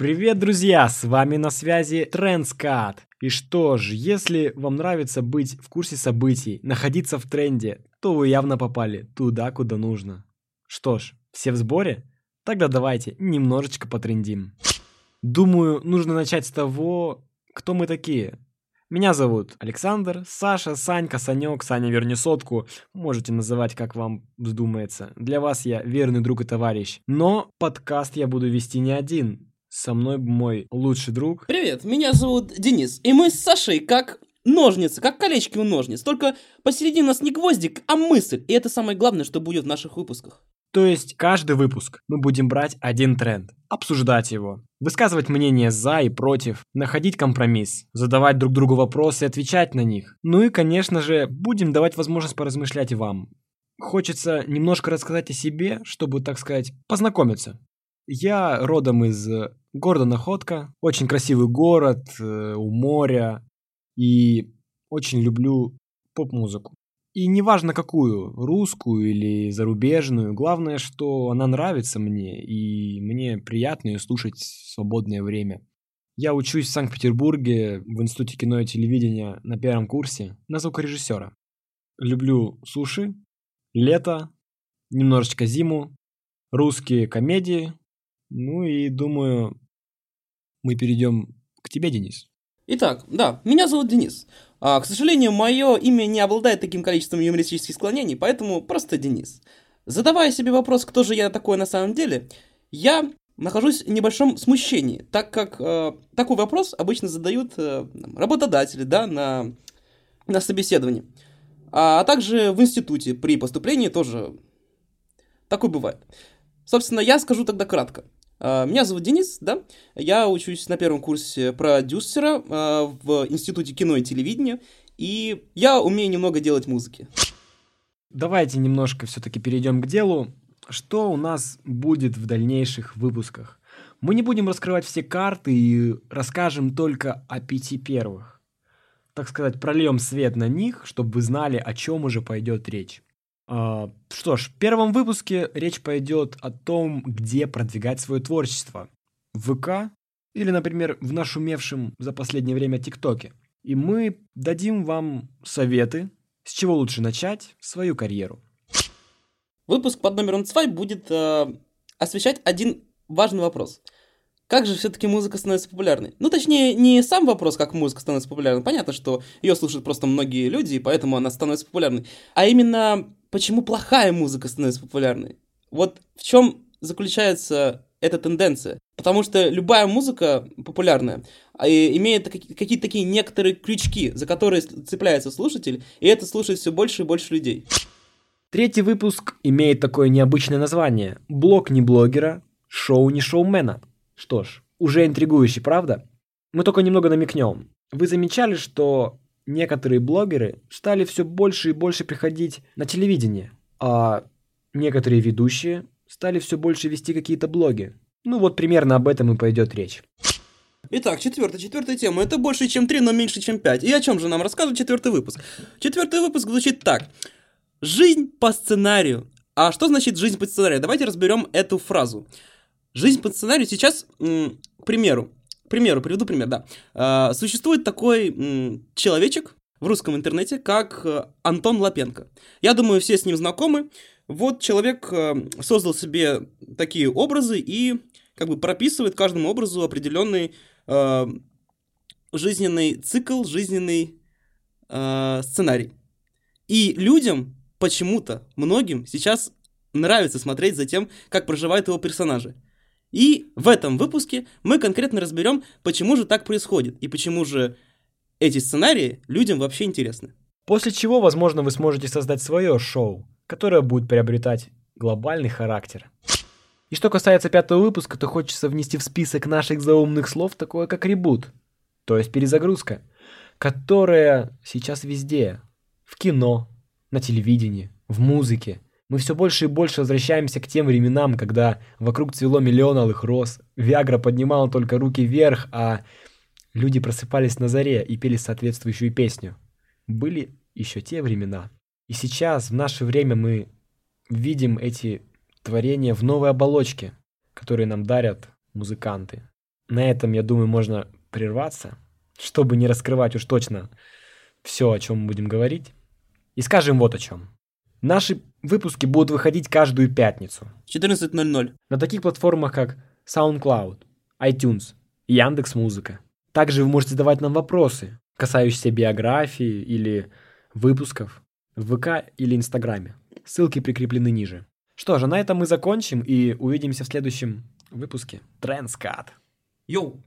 Привет, друзья! С вами на связи Трендскат. И что ж, если вам нравится быть в курсе событий, находиться в тренде, то вы явно попали туда, куда нужно. Что ж, все в сборе? Тогда давайте немножечко потрендим. Думаю, нужно начать с того, кто мы такие. Меня зовут Александр, Саша, Санька, Санек, Саня верни сотку. Можете называть, как вам вздумается. Для вас я верный друг и товарищ. Но подкаст я буду вести не один. Со мной мой лучший друг. Привет, меня зовут Денис, и мы с Сашей как ножницы, как колечки у ножниц. Только посередине у нас не гвоздик, а мысль. И это самое главное, что будет в наших выпусках. То есть каждый выпуск мы будем брать один тренд, обсуждать его, высказывать мнение за и против, находить компромисс, задавать друг другу вопросы и отвечать на них. Ну и, конечно же, будем давать возможность поразмышлять вам. Хочется немножко рассказать о себе, чтобы, так сказать, познакомиться. Я родом из города Находка, очень красивый город, э, у моря, и очень люблю поп-музыку. И неважно какую, русскую или зарубежную, главное, что она нравится мне, и мне приятно ее слушать в свободное время. Я учусь в Санкт-Петербурге в Институте кино и телевидения на первом курсе на звукорежиссера. Люблю суши, лето, немножечко зиму, русские комедии, ну и думаю, мы перейдем к тебе, Денис. Итак, да, меня зовут Денис. А, к сожалению, мое имя не обладает таким количеством юмористических склонений, поэтому просто Денис. Задавая себе вопрос, кто же я такой на самом деле, я нахожусь в небольшом смущении, так как э, такой вопрос обычно задают э, работодатели, да, на, на собеседовании. А, а также в институте при поступлении тоже такое бывает. Собственно, я скажу тогда кратко. А, меня зовут Денис, да, я учусь на первом курсе продюсера а, в Институте кино и телевидения, и я умею немного делать музыки. Давайте немножко все-таки перейдем к делу. Что у нас будет в дальнейших выпусках? Мы не будем раскрывать все карты и расскажем только о пяти первых. Так сказать, прольем свет на них, чтобы вы знали, о чем уже пойдет речь. А, что ж, в первом выпуске речь пойдет о том, где продвигать свое творчество. В ВК или, например, в нашумевшем за последнее время ТикТоке. И мы дадим вам советы, с чего лучше начать свою карьеру. Выпуск под номером 2 будет э, освещать один важный вопрос. Как же все-таки музыка становится популярной? Ну, точнее, не сам вопрос, как музыка становится популярной. Понятно, что ее слушают просто многие люди, и поэтому она становится популярной. А именно почему плохая музыка становится популярной. Вот в чем заключается эта тенденция. Потому что любая музыка популярная а, имеет какие-то такие некоторые крючки, за которые цепляется слушатель, и это слушает все больше и больше людей. Третий выпуск имеет такое необычное название. Блог не блогера, шоу не шоумена. Что ж, уже интригующе, правда? Мы только немного намекнем. Вы замечали, что некоторые блогеры стали все больше и больше приходить на телевидение, а некоторые ведущие стали все больше вести какие-то блоги. Ну вот примерно об этом и пойдет речь. Итак, четвертая, четвертая тема. Это больше, чем три, но меньше, чем пять. И о чем же нам рассказывает четвертый выпуск? Четвертый выпуск звучит так. Жизнь по сценарию. А что значит жизнь по сценарию? Давайте разберем эту фразу. Жизнь по сценарию сейчас, к примеру, примеру, приведу пример, да. А, существует такой человечек в русском интернете, как э, Антон Лапенко. Я думаю, все с ним знакомы. Вот человек э, создал себе такие образы и как бы прописывает каждому образу определенный э, жизненный цикл, жизненный э, сценарий. И людям почему-то, многим сейчас нравится смотреть за тем, как проживают его персонажи. И в этом выпуске мы конкретно разберем, почему же так происходит и почему же эти сценарии людям вообще интересны. После чего, возможно, вы сможете создать свое шоу, которое будет приобретать глобальный характер. И что касается пятого выпуска, то хочется внести в список наших заумных слов такое, как ребут, то есть перезагрузка, которая сейчас везде, в кино, на телевидении, в музыке – мы все больше и больше возвращаемся к тем временам, когда вокруг цвело миллион алых роз, Виагра поднимала только руки вверх, а люди просыпались на заре и пели соответствующую песню. Были еще те времена. И сейчас, в наше время, мы видим эти творения в новой оболочке, которые нам дарят музыканты. на этом, я думаю, можно прерваться, чтобы не раскрывать уж точно все, о чем мы будем говорить. И скажем вот о чем. Наши выпуски будут выходить каждую пятницу 14.00. на таких платформах, как SoundCloud, iTunes и Яндекс.Музыка. Также вы можете задавать нам вопросы, касающиеся биографии или выпусков в ВК или Инстаграме. Ссылки прикреплены ниже. Что же, на этом мы закончим и увидимся в следующем выпуске. Трендскат. Йоу!